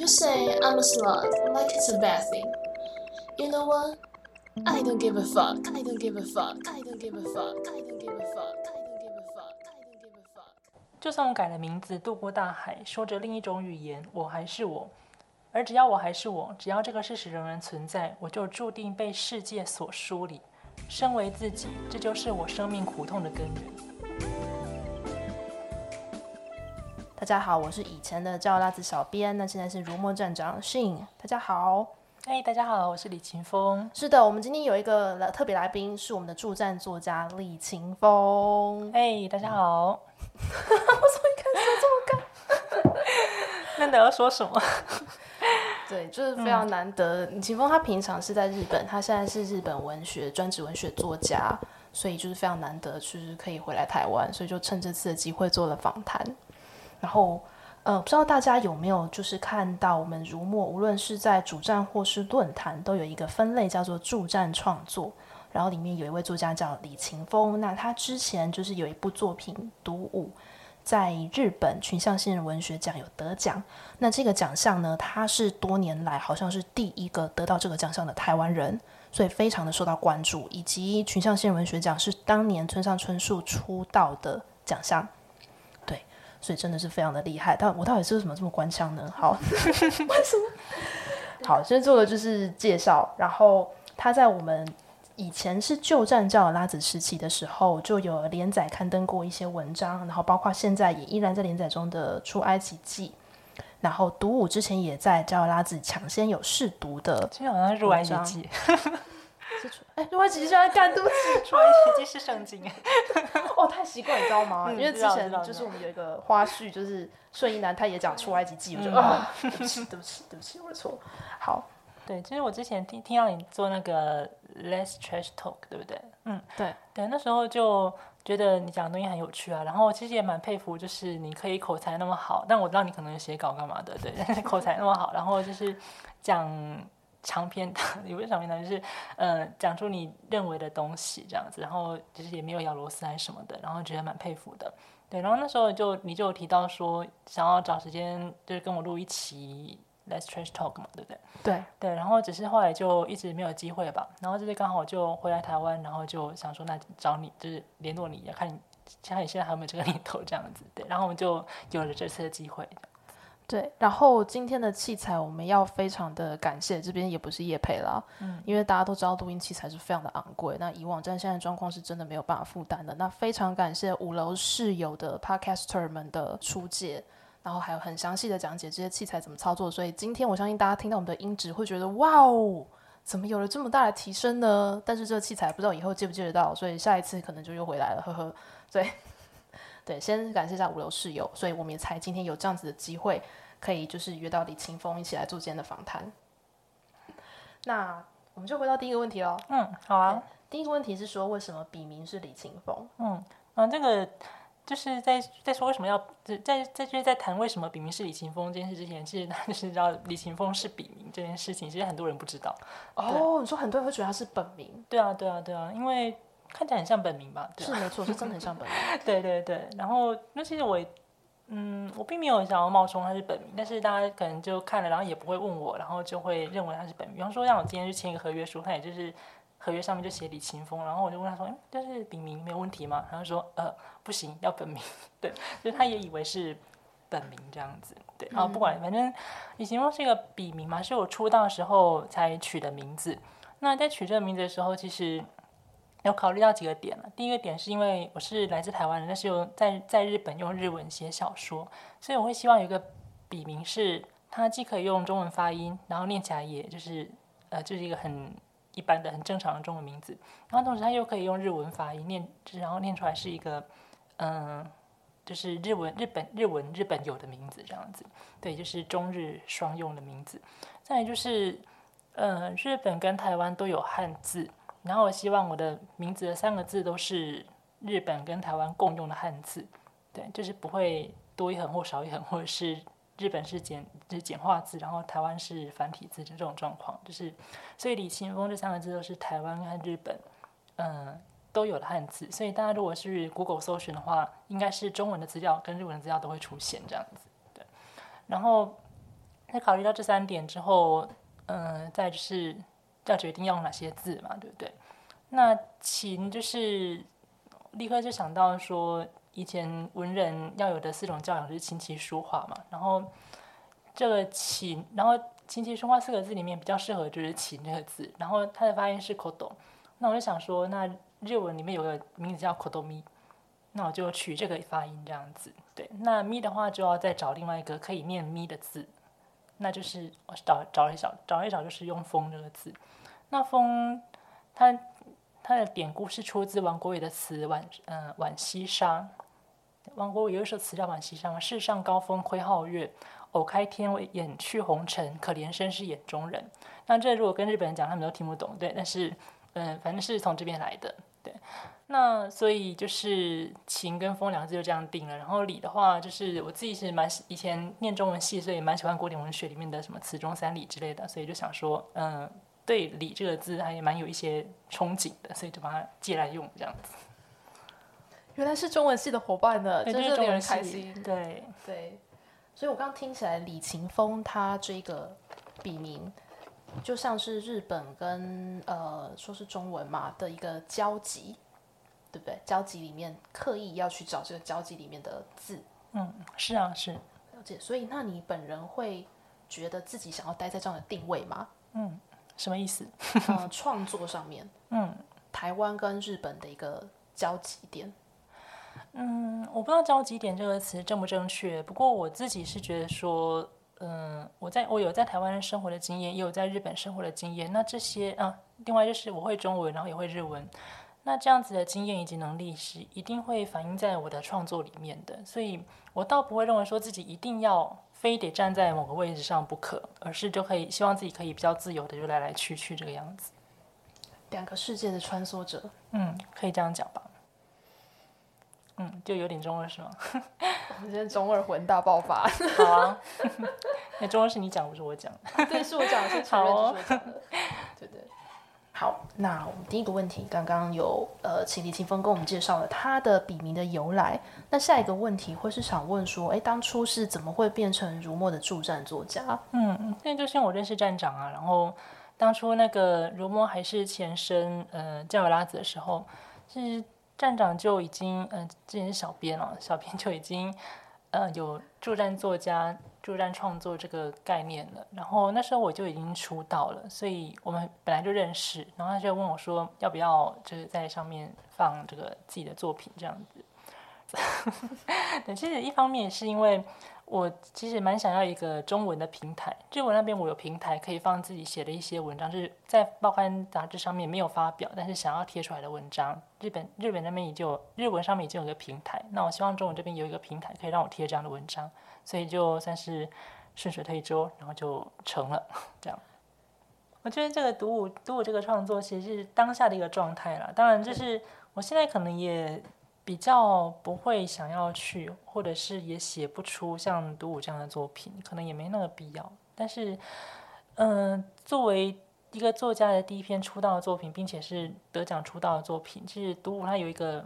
You say I'm a slut, like it's a bad thing. You know what? I don't give a fuck. I don't give a fuck. I don't give a fuck. I don't give a fuck. I don't give a fuck. I don't give a fuck. 就算我改了名字，渡过大海，说着另一种语言，我还是我。而只要我还是我，只要这个事实仍然存在，我就注定被世界所疏离。身为自己，这就是我生命苦痛的根源。大家好，我是以前的叫辣子小编，那现在是如墨站长 Shin。大家好，哎，大家好，我是李勤峰。是的，我们今天有一个特别来宾，是我们的助战作家李勤峰。哎，大家好。我怎么一开始这么干？那你要说什么？对，就是非常难得。李勤峰他平常是在日本，他现在是日本文学专职文学作家，所以就是非常难得，就是可以回来台湾，所以就趁这次的机会做了访谈。然后，呃，不知道大家有没有就是看到我们如墨，无论是在主站或是论坛，都有一个分类叫做助战创作。然后里面有一位作家叫李勤峰，那他之前就是有一部作品《独舞》，在日本群像新人文学奖有得奖。那这个奖项呢，他是多年来好像是第一个得到这个奖项的台湾人，所以非常的受到关注。以及群像新人文学奖是当年村上春树出道的奖项。所以真的是非常的厉害，但我到底是为什么这么官腔呢？好，为什么？好，先做的就是介绍。然后他在我们以前是旧站叫拉子时期的时候，就有连载刊登过一些文章，然后包括现在也依然在连载中的《出埃及记》，然后独舞之前也在教拉子抢先有试读的，好像入埃及记。哎，入埃及记现在干对不起，出埃及记是圣经。哦，太习惯，你知道吗？因为之前就是我们有一个花絮，就是顺义男他也讲出埃及记，我就啊，对不起，对不起，对不起，我的错。好，对，其实我之前听听到你做那个 less trash talk，对不对？嗯，对，对，那时候就觉得你讲的东西很有趣啊，然后其实也蛮佩服，就是你可以口才那么好，但我知道你可能写稿干嘛的，对，但是口才那么好，然后就是讲。长篇的，也不是长篇的，就是，呃，讲出你认为的东西这样子，然后其实也没有咬螺丝还是什么的，然后觉得蛮佩服的，对，然后那时候就你就有提到说想要找时间就是跟我录一期 Let's Trash Talk 嘛，对不对？对对，然后只是后来就一直没有机会吧，然后就是刚好就回来台湾，然后就想说那找你就是联络你，要看你看你现在还有没有这个 念头这样子，对，然后我们就有了这次的机会。对，然后今天的器材我们要非常的感谢，这边也不是叶配啦，嗯，因为大家都知道录音器材是非常的昂贵，那以往站现在状况是真的没有办法负担的。那非常感谢五楼室友的 Podcaster 们的出借，然后还有很详细的讲解这些器材怎么操作，所以今天我相信大家听到我们的音质会觉得哇哦，怎么有了这么大的提升呢？但是这个器材不知道以后借不借得到，所以下一次可能就又回来了，呵呵。对，对，先感谢一下五楼室友，所以我们也才今天有这样子的机会。可以就是约到李清峰一起来做今天的访谈。那我们就回到第一个问题喽。嗯，好啊。第一个问题是说，为什么笔名是李清峰？嗯，啊，这个就是在在说为什么要在在就是在谈为什么笔名是李清峰这件事之前，其实他就是知道李清峰是笔名这件事情，其实很多人不知道。哦，你说很多人会觉得他是本名？对啊，对啊，对啊，因为看起来很像本名吧？是没错，是真的很像本名。对对对，然后那其实我。嗯，我并没有想要冒充他是本名，但是大家可能就看了，然后也不会问我，然后就会认为他是本名。比方说，让我今天去签一个合约书，他也就是合约上面就写李清峰，然后我就问他说：“嗯，这是笔名没有问题吗？”然后说：“呃，不行，要本名。”对，就他也以为是本名这样子。对，然后不管，反正李清峰是一个笔名嘛，是我出道的时候才取的名字。那在取这个名字的时候，其实。有考虑到几个点了。第一个点是因为我是来自台湾人，但是有在在日本用日文写小说，所以我会希望有一个笔名是它既可以用中文发音，然后念起来也就是呃就是一个很一般的很正常的中文名字，然后同时它又可以用日文发音念，然后念出来是一个嗯就是日文日本日文日本有的名字这样子，对，就是中日双用的名字。再就是呃日本跟台湾都有汉字。然后我希望我的名字的三个字都是日本跟台湾共用的汉字，对，就是不会多一横或少一横，或者是日本是简就是简化字，然后台湾是繁体字的这种状况，就是所以李清峰这三个字都是台湾和日本嗯都有的汉字，所以大家如果是 Google 搜寻的话，应该是中文的资料跟日文的资料都会出现这样子，对，然后在考虑到这三点之后，嗯、再就是要决定用哪些字嘛，对不对？那琴就是立刻就想到说，以前文人要有的四种教养就是琴棋书画嘛，然后这个琴，然后琴棋书画四个字里面比较适合就是琴这个字，然后它的发音是 kodo，那我就想说，那日文里面有个名字叫 kodomi，那我就取这个发音这样子。对，那咪的话就要再找另外一个可以念咪的字，那就是我找找一找，找一找就是用风这个字。那风它它的典故是出自王国维的词《浣呃浣溪沙》。王国维有一首词叫《浣溪沙》，世上高峰窥皓月，偶开天为眼去红尘，可怜身是眼中人。那这如果跟日本人讲，他们都听不懂，对，但是嗯、反正是从这边来的，对。那所以就是情跟风两个字就这样定了。然后理的话，就是我自己是蛮喜以前念中文系，所以蛮喜欢古典文学里面的什么词中三理之类的，所以就想说，嗯，对“理”这个字还蛮有一些憧憬的，所以就把它借来用这样子。原来是中文系的伙伴呢，真的令人开心。对，对，所以我刚刚听起来，李勤峰他这个笔名，就像是日本跟呃说是中文嘛的一个交集，对不对？交集里面刻意要去找这个交集里面的字，嗯，是啊，是，了解。所以，那你本人会觉得自己想要待在这样的定位吗？嗯什么意思？呃，创作上面，嗯台湾跟日本的一个交集点。嗯，我不知道“交集点”这个词正不正确，不过我自己是觉得说，嗯，我在我有在台湾生活的经验，也有在日本生活的经验。那这些啊，另外就是我会中文，然后也会日文。那这样子的经验以及能力是一定会反映在我的创作里面的，所以我倒不会认为说自己一定要非得站在某个位置上不可，而是就可以希望自己可以比较自由的就来来去去这个样子。两个世界的穿梭者，嗯，可以这样讲吧。嗯，就有点中二是吗？我们今天中二魂大爆发。好啊，那中二是你讲，不是我讲。对，是我讲的，是承认好哦这是我讲的，对对。好，那我们第一个问题，刚刚有呃，请李清峰跟我们介绍了他的笔名的由来。那下一个问题会是想问说，哎，当初是怎么会变成如墨的助战作家？嗯，那就是因为我认识站长啊，然后当初那个如墨还是前身呃酱油拉子的时候，是站长就已经嗯、呃、之前是小编了，小编就已经呃有助战作家、助战创作这个概念了。然后那时候我就已经出道了，所以我们本来就认识。然后他就问我说，要不要就是在上面放这个自己的作品这样子。其实一方面是因为我其实蛮想要一个中文的平台，日文那边我有平台可以放自己写的一些文章，就是在报刊杂志上面没有发表，但是想要贴出来的文章。日本日本那边已经有日文上面已经有个平台，那我希望中文这边有一个平台可以让我贴这样的文章，所以就算是顺水推舟，然后就成了 这样。我觉得这个独舞独舞这个创作其实是当下的一个状态啦，当然就是我现在可能也比较不会想要去，或者是也写不出像独舞这样的作品，可能也没那个必要。但是，嗯、作为一个作家的第一篇出道的作品，并且是得奖出道的作品，其实独舞它有一个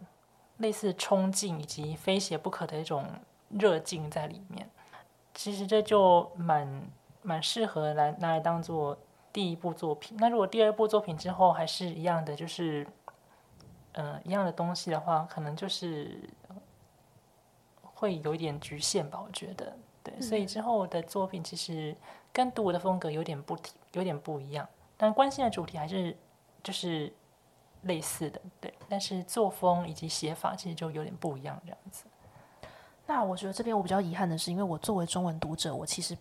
类似冲劲以及非写不可的一种热劲在里面。其实这就蛮蛮适合来拿来当做第一部作品。那如果第二部作品之后还是一样的，就是呃一样的东西的话，可能就是会有一点局限吧，我觉得。对，所以之后的作品其实跟读我的风格有点不有点不一样，但关心的主题还是就是类似的，对。但是作风以及写法其实就有点不一样，这样子。那我觉得这边我比较遗憾的是，因为我作为中文读者，我其实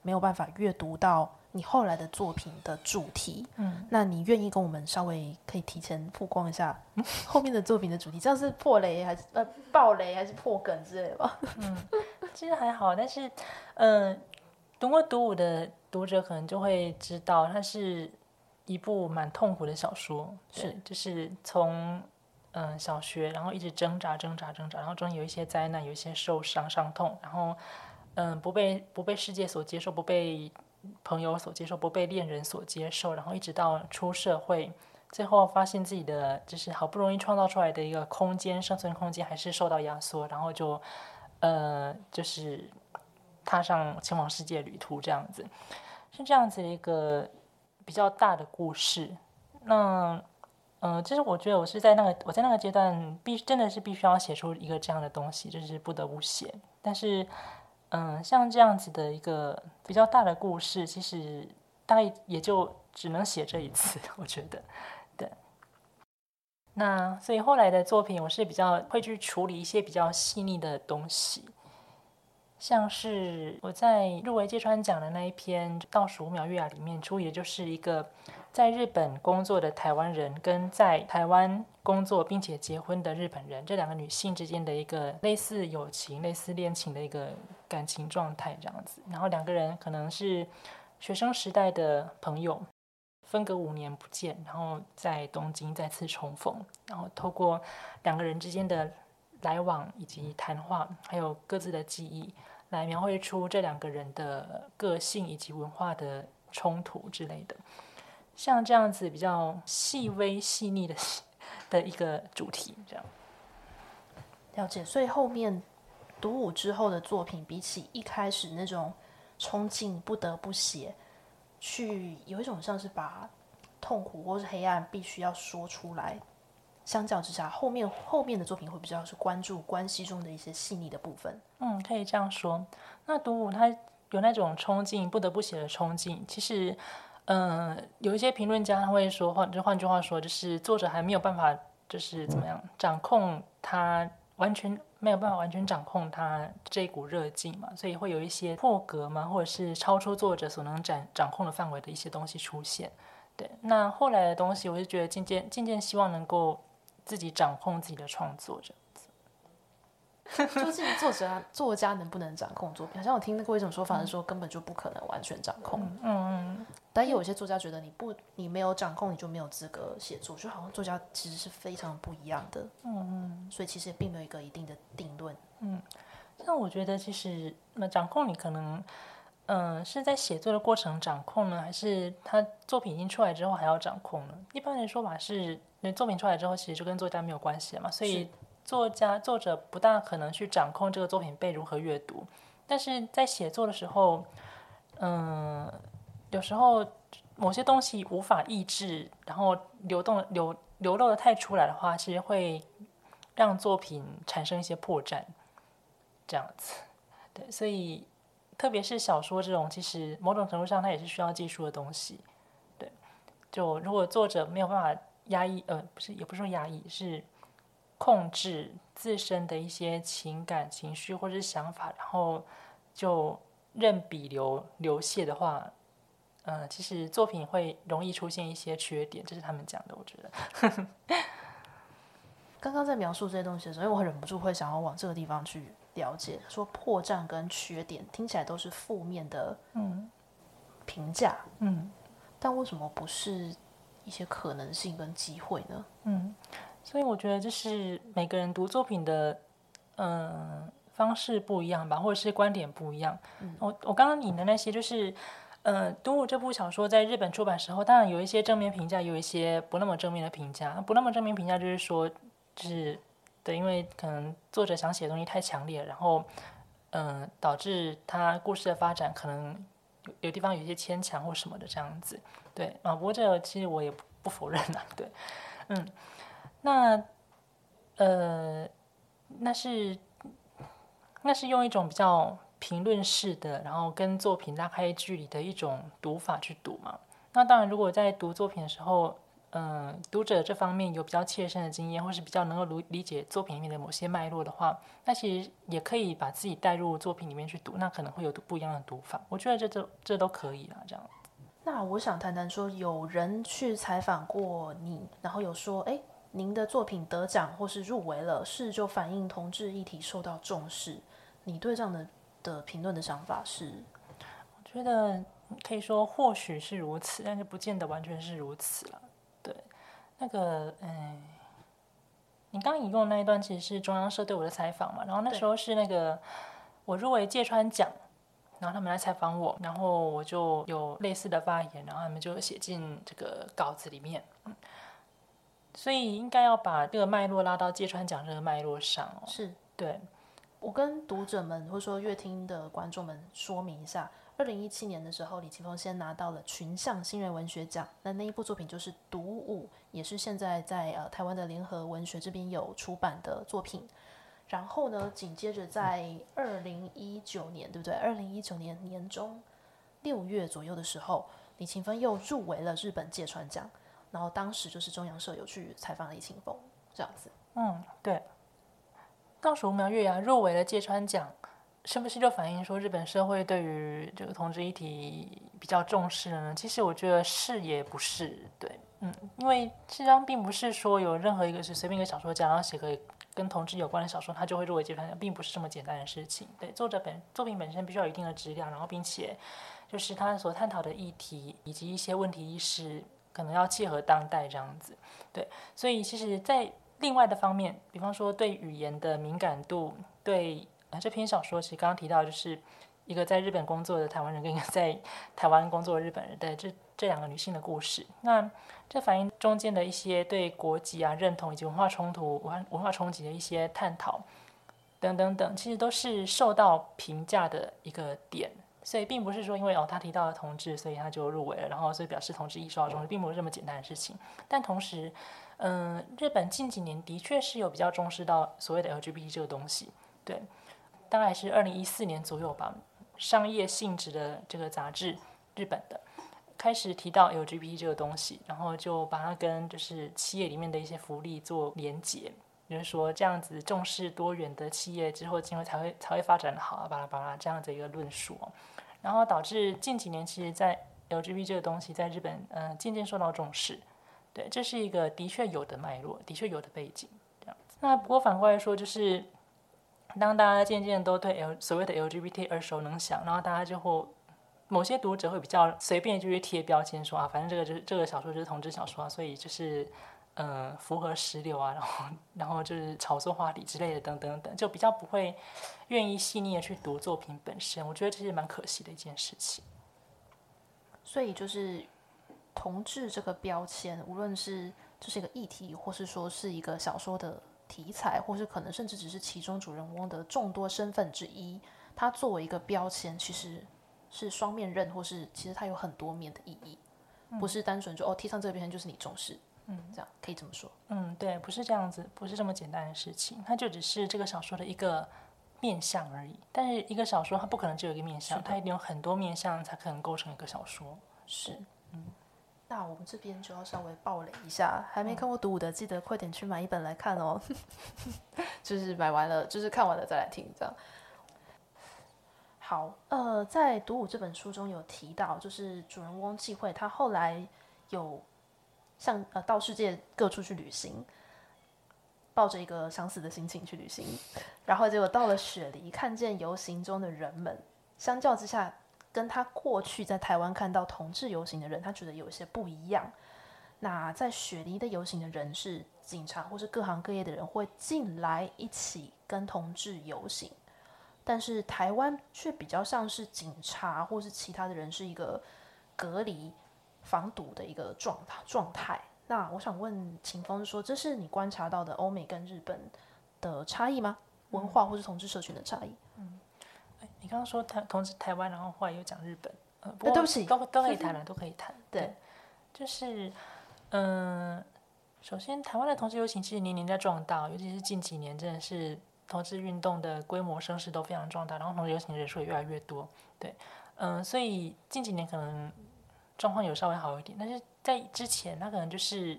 没有办法阅读到你后来的作品的主题。嗯，那你愿意跟我们稍微可以提前曝光一下后面的作品的主题？这样是破雷还是呃爆雷还是破梗之类的吗？其实还好，但是，嗯、读过独舞的读者可能就会知道，它是一部蛮痛苦的小说，是就是从嗯、小学，然后一直挣扎挣扎挣扎，然后中间有一些灾难，有一些受伤伤痛，然后嗯、不被不被世界所接受，不被朋友所接受，不被恋人所接受，然后一直到出社会。最后发现自己的就是好不容易创造出来的一个空间，生存空间还是受到压缩，然后就呃，就是踏上前往世界旅途这样子，是这样子的一个比较大的故事。那嗯，其实我觉得我是在那个我在那个阶段必真的是必须要写出一个这样的东西，就是不得不写。但是嗯，像这样子的一个比较大的故事，其实大概也就只能写这一次，我觉得。对那所以后来的作品，我是比较会去处理一些比较细腻的东西，像是我在入围芥川奖的那一篇《倒数五秒月牙》里面处理的就是一个在日本工作的台湾人跟在台湾工作并且结婚的日本人这两个女性之间的一个类似友情、类似恋情的一个感情状态这样子，然后两个人可能是学生时代的朋友。分隔五年不见，然后在东京再次重逢，然后透过两个人之间的来往以及谈话，还有各自的记忆，来描绘出这两个人的个性以及文化的冲突之类的。像这样子比较细微细腻的的一个主题，这样了解。所以后面独舞之后的作品，比起一开始那种冲劲不得不写。去有一种像是把痛苦或是黑暗必须要说出来，相较之下，后面后面的作品会比较是关注关系中的一些细腻的部分。嗯，可以这样说。那独舞他有那种冲劲，不得不写的冲劲。其实，嗯，有一些评论家他会说，换就换句话说，就是作者还没有办法，就是怎么样掌控他完全。没有办法完全掌控他这股热劲嘛，所以会有一些破格嘛，或者是超出作者所能掌掌控的范围的一些东西出现。对，那后来的东西，我就觉得渐渐渐渐希望能够自己掌控自己的创作者。究竟作者作家能不能掌控作品？好像我听过一种说法是说，根本就不可能完全掌控。嗯嗯。但也有一些作家觉得，你不你没有掌控，你就没有资格写作。就好像作家其实是非常不一样的。嗯嗯。所以其实也并没有一个一定的定论。嗯。那我觉得，其实那掌控你可能，嗯，是在写作的过程掌控呢，还是他作品已经出来之后还要掌控呢？一般来说法是，那作品出来之后，其实就跟作家没有关系了嘛。所以。作家作者不大可能去掌控这个作品被如何阅读，但是在写作的时候，嗯，有时候某些东西无法抑制，然后流动流流露的太出来的话，其实会让作品产生一些破绽，这样子。对，所以特别是小说这种，其实某种程度上它也是需要技术的东西。对，就如果作者没有办法压抑，呃，不是，也不是说压抑，是。控制自身的一些情感情绪或者是想法，然后就任笔流流泻的话，呃，其实作品会容易出现一些缺点，这是他们讲的。我觉得，刚刚在描述这些东西的时候，因为我忍不住会想要往这个地方去了解，说破绽跟缺点听起来都是负面的，嗯，评价，嗯，但为什么不是一些可能性跟机会呢？嗯。所以我觉得就是每个人读作品的嗯方式不一样吧，或者是观点不一样。我我刚刚引的那些就是，嗯，读我这部小说在日本出版时候，当然有一些正面评价，有一些不那么正面的评价。不那么正面评价就是说，就是对，因为可能作者想写的东西太强烈，然后嗯，导致他故事的发展可能有有地方有一些牵强或什么的这样子。对啊，不过这个其实我也不不否认啊，对，嗯。那，呃，那是那是用一种比较评论式的，然后跟作品拉开距离的一种读法去读嘛。那当然，如果在读作品的时候，嗯，读者这方面有比较切身的经验，或是比较能够理理解作品里面的某些脉络的话，那其实也可以把自己带入作品里面去读，那可能会有不一样的读法。我觉得这都这都可以啦，这样。那我想谈谈说，有人去采访过你，然后有说，哎。您的作品得奖或是入围了，是就反映同志议题受到重视。你对这样的的评论的想法是？我觉得可以说或许是如此，但是不见得完全是如此了。对，那个，嗯，你刚引用的那一段其实是中央社对我的采访嘛？然后那时候是那个我入围芥川奖，然后他们来采访我，然后我就有类似的发言，然后他们就写进这个稿子里面。所以应该要把这个脉络拉到芥川奖这个脉络上哦。是对，我跟读者们或者说乐听的观众们说明一下，二零一七年的时候，李奇峰先拿到了群像新人文学奖，那那一部作品就是《独舞》，也是现在在呃台湾的联合文学这边有出版的作品。然后呢，紧接着在二零一九年，对不对？二零一九年年中六月左右的时候，李勤峰又入围了日本芥川奖。然后当时就是中央社有去采访李勤峰，这样子。嗯，对。倒数五秒月牙入围了芥川奖，是不是就反映说日本社会对于这个同志议题比较重视呢？其实我觉得是也不是，对，嗯，因为这张并不是说有任何一个是随便一个小说家然后写个跟同志有关的小说，他就会入围芥川奖，并不是这么简单的事情。对，作者本作品本身必须要有一定的质量，然后并且就是他所探讨的议题以及一些问题意识。可能要契合当代这样子，对，所以其实，在另外的方面，比方说对语言的敏感度，对呃这篇小说，其实刚刚提到，就是一个在日本工作的台湾人跟一个在台湾工作的日本人的这这两个女性的故事，那这反映中间的一些对国籍啊认同以及文化冲突、文文化冲击的一些探讨等等等，其实都是受到评价的一个点。所以并不是说因为哦他提到了同志，所以他就入围了，然后所以表示同志意受到重视，并不是这么简单的事情。但同时，嗯，日本近几年的确是有比较重视到所谓的 LGBT 这个东西。对，大概是二零一四年左右吧，商业性质的这个杂志，日本的开始提到 LGBT 这个东西，然后就把它跟就是企业里面的一些福利做连结。就是说，这样子重视多元的企业之后，今后才会才会发展好啊，巴拉巴拉这样子一个论述，然后导致近几年其实，在 LGBT 这个东西在日本，嗯，渐渐受到重视。对，这是一个的确有的脉络，的确有的背景这样子。那不过反过来说，就是当大家渐渐都对 L 所谓的 LGBT 耳熟能详，然后大家就会某些读者会比较随便就去贴标签说啊，反正这个就是这个小说就是同志小说啊，所以就是。嗯，符合石榴啊，然后然后就是炒作话题之类的，等等等，就比较不会愿意细腻的去读作品本身。我觉得这是蛮可惜的一件事情。所以就是同志这个标签，无论是这是一个议题，或是说是一个小说的题材，或是可能甚至只是其中主人翁的众多身份之一，它作为一个标签，其实是双面刃，或是其实它有很多面的意义，不是单纯就哦贴上这个标签就是你重视。嗯，这样可以这么说。嗯，对，不是这样子，不是这么简单的事情，它就只是这个小说的一个面相而已。但是一个小说它不可能只有一个面相，它一定有很多面相才可能构成一个小说。是，嗯。那我们这边就要稍微暴雷一下，还没看过《独舞》的，记得快点去买一本来看哦。就是买完了，就是看完了再来听，这样。好，呃，在《独舞》这本书中有提到，就是主人翁忌讳他后来有。像呃到世界各处去旅行，抱着一个想死的心情去旅行，然后结果到了雪梨，看见游行中的人们，相较之下，跟他过去在台湾看到同志游行的人，他觉得有些不一样。那在雪梨的游行的人是警察或是各行各业的人会进来一起跟同志游行，但是台湾却比较像是警察或是其他的人是一个隔离。防堵的一个状态状态。那我想问秦风说，这是你观察到的欧美跟日本的差异吗？文化或是同志社群的差异？嗯，你刚刚说台同志台湾，然后后来又讲日本，呃，不对不起，都都可以 谈了，都可以谈。对，就是嗯，首先台湾的同志游行其实年年在壮大，尤其是近几年，真的是同志运动的规模声势都非常壮大，然后同志游行人数也越来越多。对，嗯，所以近几年可能。状况有稍微好一点，但是在之前，他可能就是，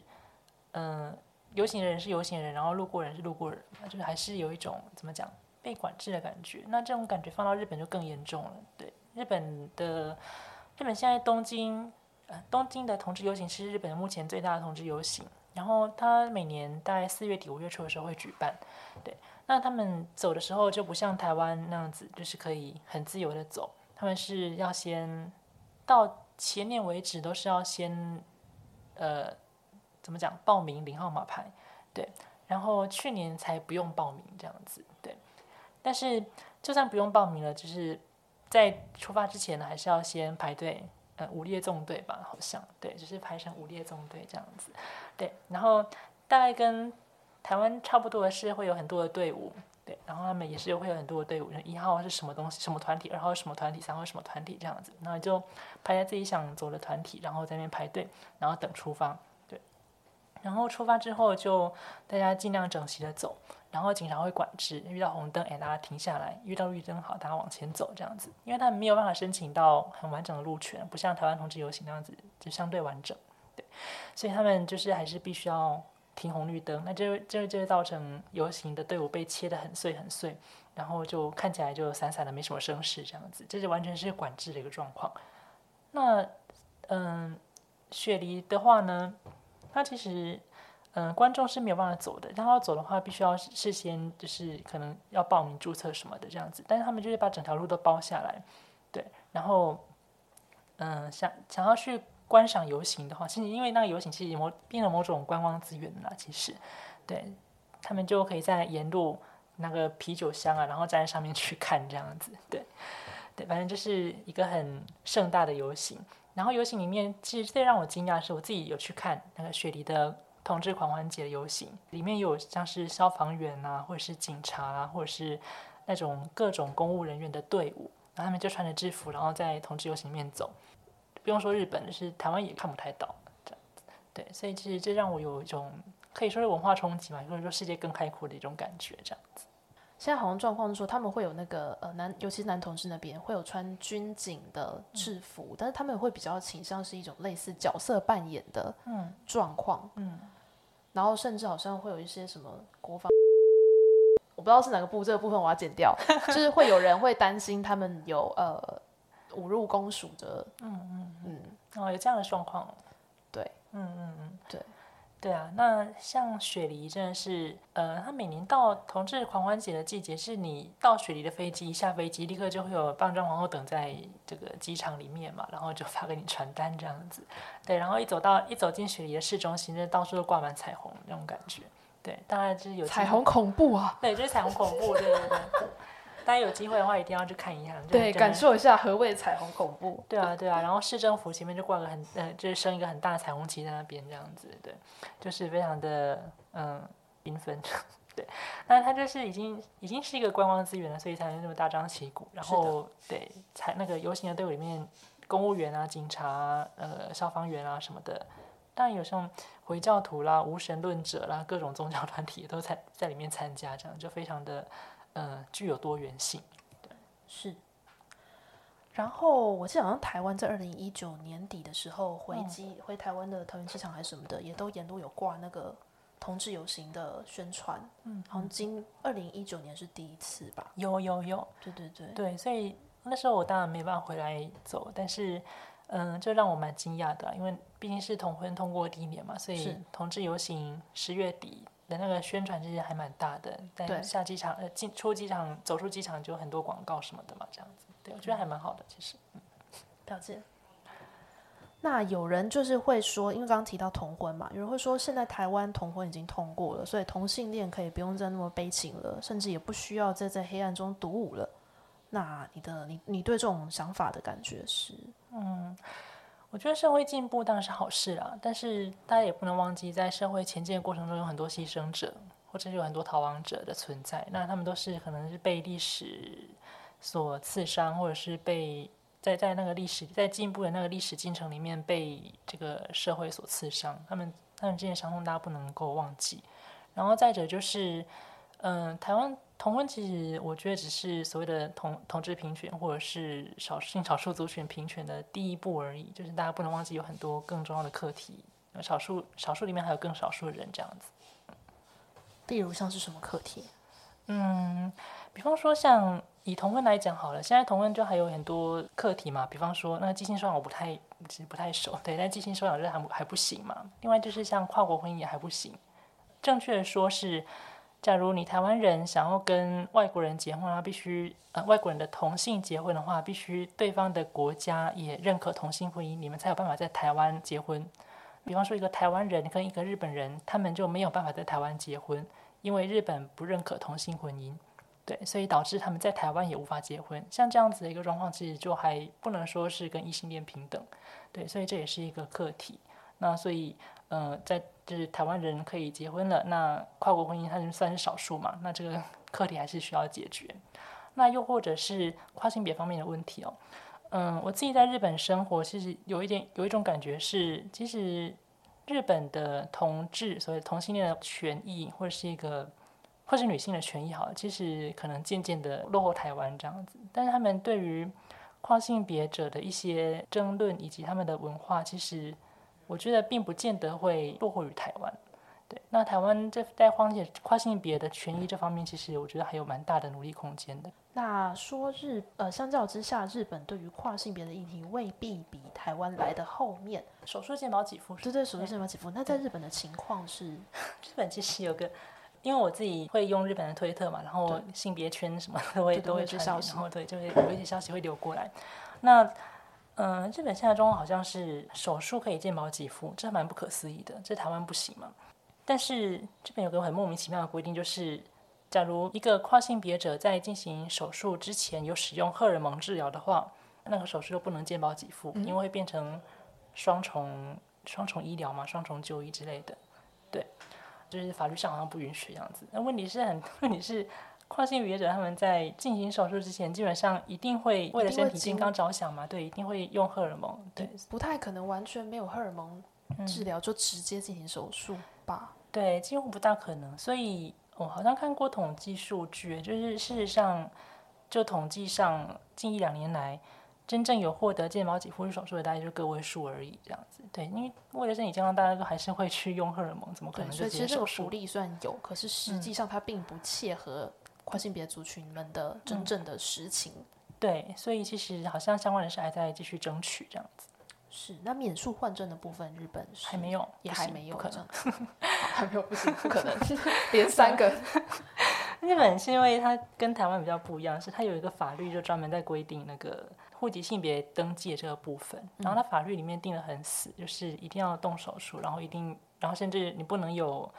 嗯，游行的人是游行人，然后路过人是路过人，那就是还是有一种怎么讲被管制的感觉。那这种感觉放到日本就更严重了。对，日本的日本现在东京，呃，东京的同志游行是日本目前最大的同志游行，然后他每年大概四月底五月初的时候会举办。对，那他们走的时候就不像台湾那样子，就是可以很自由的走，他们是要先到。前年为止都是要先，呃，怎么讲？报名领号码牌，对。然后去年才不用报名这样子，对。但是就算不用报名了，就是在出发之前呢，还是要先排队，呃，五列纵队吧，好像，对，就是排成五列纵队这样子，对。然后大概跟台湾差不多的是，会有很多的队伍，对，然后他们也是会有很多队伍，一号是什么东西什么团体，二号什么团体，三号什么团体这样子，然后就排在自己想走的团体，然后在那边排队，然后等出发，对，然后出发之后就大家尽量整齐的走，然后警察会管制，遇到红灯哎大家停下来，遇到绿灯好大家往前走这样子，因为他们没有办法申请到很完整的路权，不像台湾同志游行那样子就相对完整，对，所以他们就是还是必须要。停红绿灯，那就就就会造成游行的队伍被切得很碎很碎，然后就看起来就散散的，没什么声势这样子，这就完全是管制的一个状况。那嗯，雪梨的话呢，它其实嗯观众是没有办法走的，然后走的话必须要事先就是可能要报名注册什么的这样子，但是他们就是把整条路都包下来，对，然后嗯想想要去。观赏游行的话，其实因为那个游行其实某变成某种观光资源了。其实，对他们就可以在沿路那个啤酒箱啊，然后站在上面去看这样子。对，对，反正就是一个很盛大的游行。然后游行里面，其实最让我惊讶的是，我自己有去看那个雪梨的同志狂欢节游行，里面有像是消防员啊，或者是警察啊，或者是那种各种公务人员的队伍，然后他们就穿着制服，然后在同志游行里面走。不用说日本，是台湾也看不太到这样子，对，所以其实这让我有一种可以说是文化冲击嘛，或者说世界更开阔的一种感觉这样子。现在好像状况是说，他们会有那个呃男，尤其是男同志那边会有穿军警的制服，但是他们会比较倾向是一种类似角色扮演的嗯状况，嗯，然后甚至好像会有一些什么国防，我不知道是哪个部，这个部分我要剪掉，就是会有人会担心他们有呃。侮辱公署的，嗯嗯嗯，哦，有这样的状况，对，嗯嗯嗯，对，对啊，那像雪梨真的是，呃，它每年到同志狂欢节的季节，是你到雪梨的飞机下飞机，立刻就会有棒状皇后等在这个机场里面嘛，然后就发给你传单这样子，对，然后一走到一走进雪梨的市中心，就到处都挂满彩虹那种感觉，对，当然就是有彩虹恐怖啊，对，就是彩虹恐怖，对对对。大家有机会的话，一定要去看一下，对，感受一下何谓彩虹恐怖。对啊，对啊，然后市政府前面就挂个很，呃，就是升一个很大的彩虹旗在那边，这样子，对，就是非常的，嗯，缤纷。对，那它就是已经已经是一个观光资源了，所以才能那么大张旗鼓。然后，对，才那个游行的队伍里面，公务员啊、警察、呃、消防员啊什么的，当然有像回教徒啦、无神论者啦，各种宗教团体都在在里面参加，这样就非常的。嗯，具有多元性，对，是。然后我记得好像台湾在二零一九年底的时候回机回台湾的桃园机场还是什么的，也都沿路有挂那个同志游行的宣传。嗯，好像今二零一九年是第一次吧？有有有，对对对对，所以那时候我当然没办法回来走，但是嗯，就让我蛮惊讶的，因为毕竟是同婚通过第一年嘛，所以同志游行十月底。的那个宣传其实还蛮大的，在下机场呃进出机场走出机场就有很多广告什么的嘛，这样子，对我觉得还蛮好的，其实。了解。那有人就是会说，因为刚刚提到同婚嘛，有人会说现在台湾同婚已经通过了，所以同性恋可以不用再那么悲情了，甚至也不需要再在黑暗中独舞了。那你的你你对这种想法的感觉是？嗯。我觉得社会进步当然是好事啦，但是大家也不能忘记，在社会前进的过程中有很多牺牲者，或者是有很多逃亡者的存在。那他们都是可能是被历史所刺伤，或者是被在在那个历史在进步的那个历史进程里面被这个社会所刺伤。他们他们这些伤痛大家不能够忘记。然后再者就是，嗯，台湾。同婚其实我觉得只是所谓的同同志平权，或者是少性少数族群平权的第一步而已。就是大家不能忘记有很多更重要的课题，少数少数里面还有更少数的人这样子。例如像是什么课题？嗯，比方说像以同婚来讲好了，现在同婚就还有很多课题嘛。比方说那个寄性收养我不太其实不太熟，对，但寄性收养这还还不行嘛。另外就是像跨国婚姻也还不行，正确的说是。假如你台湾人想要跟外国人结婚啊，必须呃外国人的同性结婚的话，必须对方的国家也认可同性婚姻，你们才有办法在台湾结婚。比方说一个台湾人跟一个日本人，他们就没有办法在台湾结婚，因为日本不认可同性婚姻，对，所以导致他们在台湾也无法结婚。像这样子的一个状况，其实就还不能说是跟异性恋平等，对，所以这也是一个课题。那所以呃，在就是台湾人可以结婚了，那跨国婚姻它就算是少数嘛，那这个 课题还是需要解决。那又或者是跨性别方面的问题哦，嗯，我自己在日本生活，其实有一点有一种感觉是，其实日本的同志，所谓同性恋的权益，或者是一个或是女性的权益，好了，其实可能渐渐的落后台湾这样子，但是他们对于跨性别者的一些争论以及他们的文化，其实我觉得并不见得会落后于台湾。对，那台湾这在荒野跨性别的权益这方面，其实我觉得还有蛮大的努力空间的。那说日呃，相较之下，日本对于跨性别的议题未必比台湾来的后面。手术健保给付，对对，手术健保给付。那在日本的情况是，日本其实有个，因为我自己会用日本的推特嘛，然后性别圈什么都会都会传，然后对，就会有一些消息会流过来。那嗯，日本现在状况好像是手术可以健保给付，这蛮不可思议的，这台湾不行嘛？但是这边有个很莫名其妙的规定，就是假如一个跨性别者在进行手术之前有使用荷尔蒙治疗的话，那个手术就不能健保给付，因为会变成双重双重医疗嘛，双重就医之类的。对，就是法律上好像不允许这样子。那问题是很 问题是跨性别者他们在进行手术之前，基本上一定会为了身体健康着想嘛，对，一定会用荷尔蒙，对，不太可能完全没有荷尔蒙治疗就直接进行手术吧。对，几乎不大可能。所以我好像看过统计数据，就是事实上，就统计上近一两年来，真正有获得健保给付手术的，大概就是个位数而已。这样子，对，因为为了身体健康，大家都还是会去用荷尔蒙，怎么可能就所以其实这个福利算有，可是实际上它并不切合跨性别族群们的真正的实情。对，所以其实好像相关人士还在继续争取这样子。是，那免术换证的部分，日本还没有，也还没有，可能，还没有，不行，不可能，连三个。日本是因为它跟台湾比较不一样，是它有一个法律就专门在规定那个户籍性别登记的这个部分，然后它法律里面定的很死，就是一定要动手术，然后一定，然后甚至你不能有。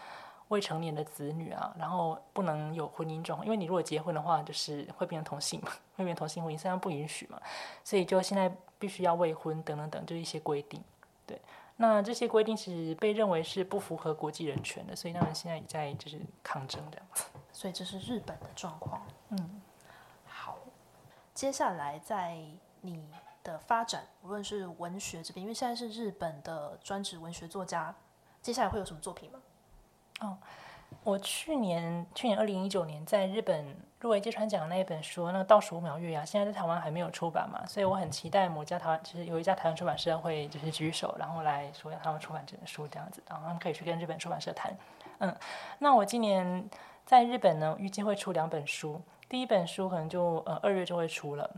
未成年的子女啊，然后不能有婚姻状况，因为你如果结婚的话，就是会变成同性嘛，会变成同性婚姻，虽然不允许嘛，所以就现在必须要未婚等等等，就一些规定。对，那这些规定其实被认为是不符合国际人权的，所以他们现在也在就是抗争这样子。所以这是日本的状况。嗯，好，接下来在你的发展，无论是文学这边，因为现在是日本的专职文学作家，接下来会有什么作品吗？哦，我去年去年二零一九年在日本入围芥川奖那一本书，那个倒数五秒月牙，现在在台湾还没有出版嘛，所以我很期待某家台湾，就是有一家台湾出版社会就是举手，然后来说他们出版这本书这样子，然后他们可以去跟日本出版社谈。嗯，那我今年在日本呢，预计会出两本书，第一本书可能就呃二月就会出了。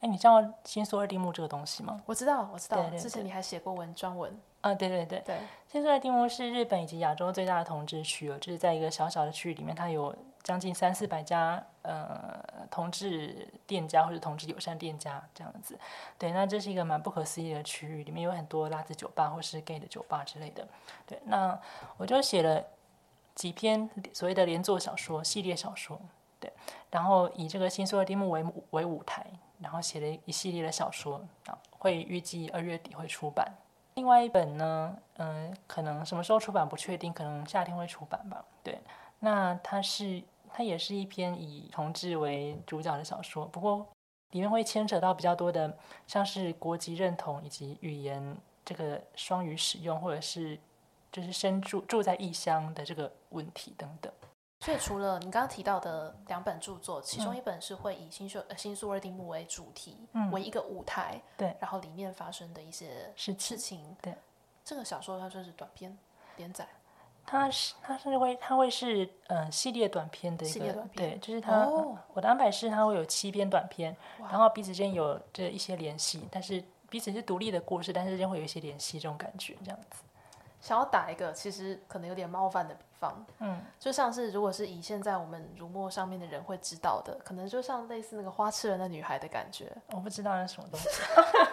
哎，你知道新宿二丁目这个东西吗？我知道，我知道，之前你还写过文专文。啊，对对对，对，新宿二丁目是日本以及亚洲最大的同志区哦，就是在一个小小的区域里面，它有将近三四百家呃同志店家或者同志友善店家这样子。对，那这是一个蛮不可思议的区域，里面有很多拉子酒吧或是 gay 的酒吧之类的。对，那我就写了几篇所谓的连作小说系列小说，对，然后以这个新宿二丁目为为舞台，然后写了一系列的小说啊，会预计二月底会出版。另外一本呢，嗯，可能什么时候出版不确定，可能夏天会出版吧。对，那它是它也是一篇以同志为主角的小说，不过里面会牵扯到比较多的，像是国籍认同以及语言这个双语使用，或者是就是身住住在异乡的这个问题等等。所以除了你刚刚提到的两本著作，其中一本是会以新宿新宿二丁目为主题，为一个舞台，对，然后里面发生的一些事事情，对。这个小说它算是短篇连载，它是它是会它会是嗯系列短篇的一个，对，就是它我的安排是它会有七篇短篇，然后彼此间有这一些联系，但是彼此是独立的故事，但是之间会有一些联系，这种感觉这样子。想要打一个其实可能有点冒犯的比方，嗯，就像是如果是以现在我们如墨上面的人会知道的，可能就像类似那个花痴人的女孩的感觉。我不知道那是什么东西。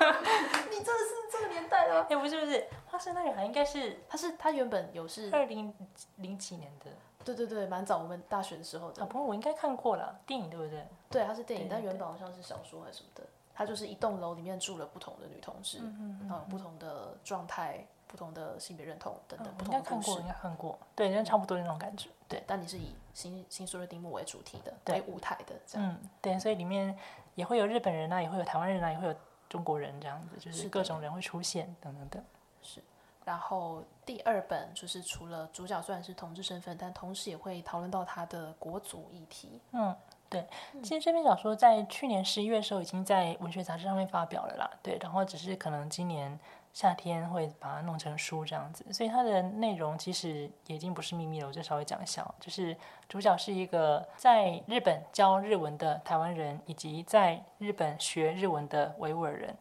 你真的是这个年代的？哎，不是不是，花痴人的女孩应该是，她是她原本有是二零零几年的，对对对，蛮早我们大学的时候的。不过我应该看过了电影，对不对？对，它是电影，但原本好像是小说还是什么的。它就是一栋楼里面住了不同的女同志，嗯然后有不同的状态、不同的性别认同等等嗯不应该看过，同的故事应。该看过，对，应该差不多那种感觉。对，但你是以新新苏瑞丁木为主题的，对为舞台的这样。嗯，对，所以里面也会有日本人啊，也会有台湾人啊，也会有中国人这样子，就是各种人会出现等等等。是然后第二本就是除了主角虽然是同志身份，但同时也会讨论到他的国族议题。嗯，对，其实这篇小说在去年十一月的时候已经在文学杂志上面发表了啦，对，然后只是可能今年夏天会把它弄成书这样子，所以它的内容其实也已经不是秘密了，我就稍微讲一下哦，就是主角是一个在日本教日文的台湾人，以及在日本学日文的维吾尔人，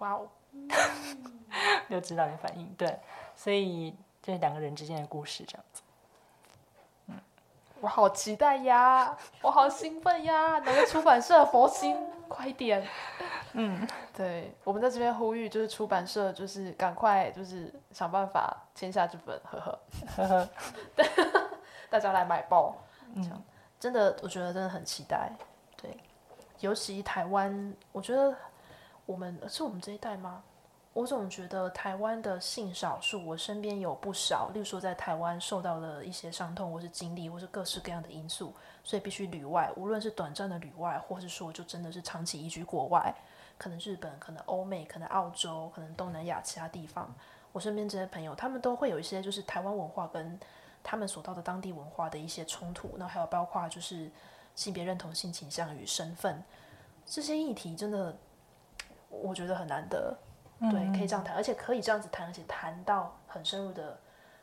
哇哦，就知道你反应，对，所以这两个人之间的故事这样子。我好期待呀！我好兴奋呀！哪个出版社佛心，快点！嗯，对，我们在这边呼吁，就是出版社，就是赶快，就是想办法签下这本，呵呵，呵呵，大家来买爆。嗯，真的，我觉得真的很期待。对，尤其台湾，我觉得我们是我们这一代吗？我总觉得台湾的性少数，我身边有不少，例如说在台湾受到了一些伤痛，或是经历，或是各式各样的因素，所以必须旅外，无论是短暂的旅外，或是说就真的是长期移居国外，可能日本，可能欧美，可能澳洲，可能东南亚其他地方。我身边这些朋友，他们都会有一些就是台湾文化跟他们所到的当地文化的一些冲突，那还有包括就是性别认同、性倾向与身份这些议题，真的我觉得很难得。对，可以这样谈，而且可以这样子谈，而且谈到很深入的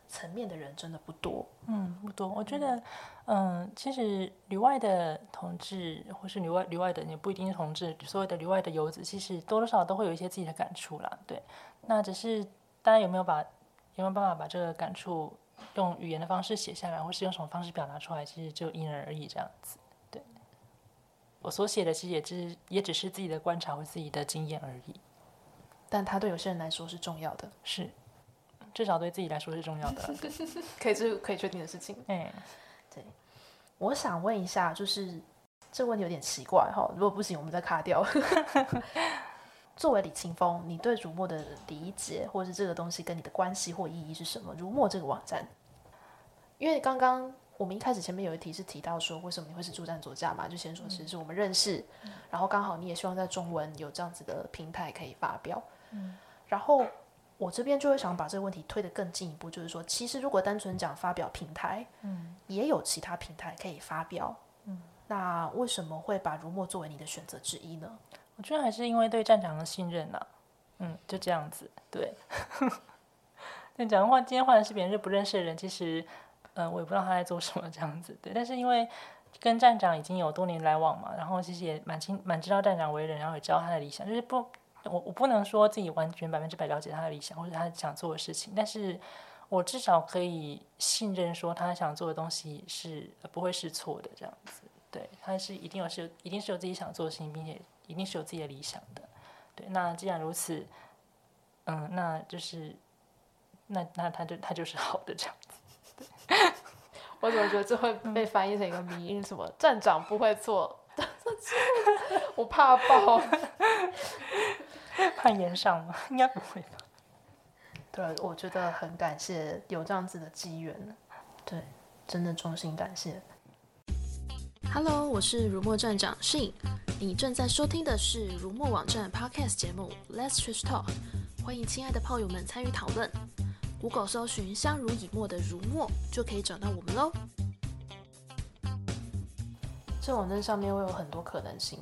层面的人真的不多。嗯，不多。我觉得，嗯，其实旅外的同志，或是旅外旅外的，也不一定是同志，所谓的旅外的游子，其实多多少少都会有一些自己的感触啦。对，那只是大家有没有把有没有办法把这个感触用语言的方式写下来，或是用什么方式表达出来，其实就因人而异这样子。对，我所写的其实也只也只是自己的观察或自己的经验而已，但它对有些人来说是重要的，是至少对自己来说是重要的 可以这是可以确定的事情。哎，对我想问一下，就是这个问题有点奇怪哈，如果不行，我们再卡掉。作为李清峰，你对如墨的理解，或者是这个东西跟你的关系或意义是什么？如墨这个网站，因为刚刚我们一开始前面有一题是提到说，为什么你会是助战作家嘛？就先说其实是我们认识，然后刚好你也希望在中文有这样子的平台可以发表，然后我这边就会想把这个问题推得更进一步，就是说，其实如果单纯讲发表平台，嗯也有其他平台可以发表，嗯那为什么会把如墨作为你的选择之一呢？我觉得还是因为对站长的信任呐、嗯，就这样子，对。那讲的话，今天换的是别人是不认识的人，其实，嗯、我也不知道他在做什么这样子，对。但是因为跟站长已经有多年来往嘛，然后其实也蛮清蛮知道站长为人，然后也知道他的理想，就是不，我我不能说自己完全百分之百了解他的理想或者他想做的事情，但是我至少可以信任说他想做的东西是呃不会是错的这样子。对，他是一定有是一定是有自己想做的事情，并且一定是有自己的理想的。对，那既然如此，嗯，那就是那那他就他就是好的这样子。我怎么觉得这会被翻译成一个迷音？什么站长不会错？我怕爆。判言上吗？应该不会吧？对，我觉得很感谢有这样子的机缘，对，真的衷心感谢。Hello，我是如墨站长 Shin，你正在收听的是如墨网站 Podcast 节目 Let's Trash Talk，欢迎亲爱的炮友们参与讨论。Google 搜寻“相濡以沫”的如墨，就可以找到我们喽。这网站上面会有很多可能性，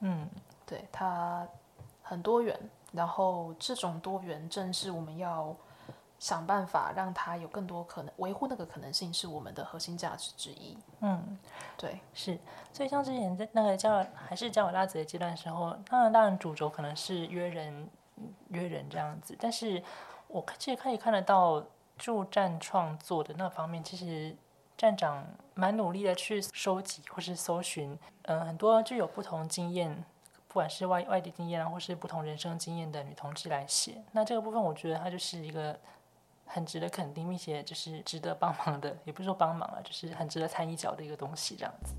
嗯，对它很多元，然后这种多元正是我们要想办法让它有更多可能，维护那个可能性是我们的核心价值之一。嗯，对，是。所以像之前在那个叫还是交友拉子的阶段的时候，当然当然主轴可能是约人约人这样子，但是我其实可以看得到助战创作的那方面，其实站长蛮努力的去收集或是搜寻，嗯、很多具有不同经验。不管是外外地经验啊，或是不同人生经验的女同志来写，那这个部分我觉得它就是一个很值得肯定，并且就是值得帮忙的，也不是说帮忙啊，就是很值得参与一脚的一个东西，这样子。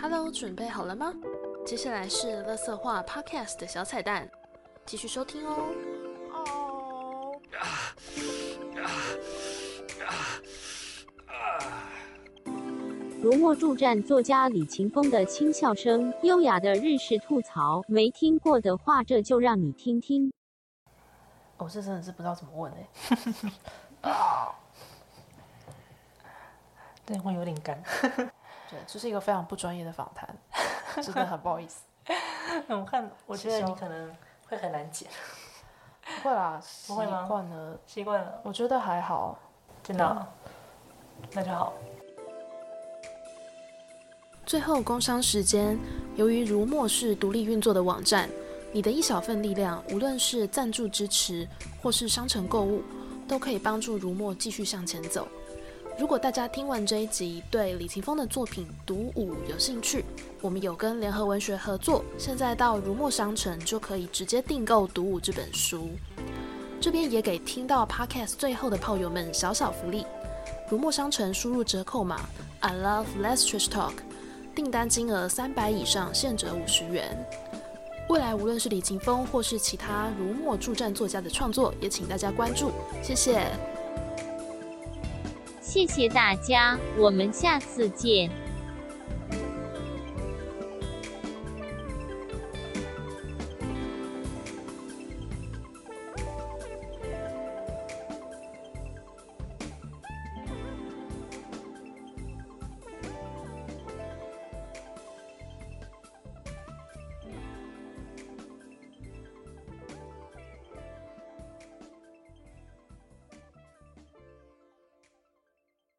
Hello，准备好了吗？接下来是乐色话 Podcast 的小彩蛋，继续收听哦。如墨助战作家李勤峰的轻笑声，优雅的日式吐槽，没听过的话这就让你听听。我这真的是不知道怎么问哎、对，会有点干。对，这是一个非常不专业的访谈，真的很不好意思。我看，我觉得你可能会很难剪，不会啦，不会吗习惯了，习惯了，我觉得还好。真的哦、那就好。最后工商时间，由于如墨是独立运作的网站，你的一小份力量，无论是赞助支持或是商城购物，都可以帮助如墨继续向前走。如果大家听完这一集，对李勤峰的作品《独舞》有兴趣，我们有跟联合文学合作，现在到如墨商城就可以直接订购《独舞》这本书。这边也给听到 Podcast 最后的炮友们小小福利，如墨商城输入折扣码 I love Let's Trash Talk。订单金额三百以上，现折五十元。未来无论是李勤峰或是其他如墨助战作家的创作，也请大家关注，谢谢。谢谢大家，我们下次见。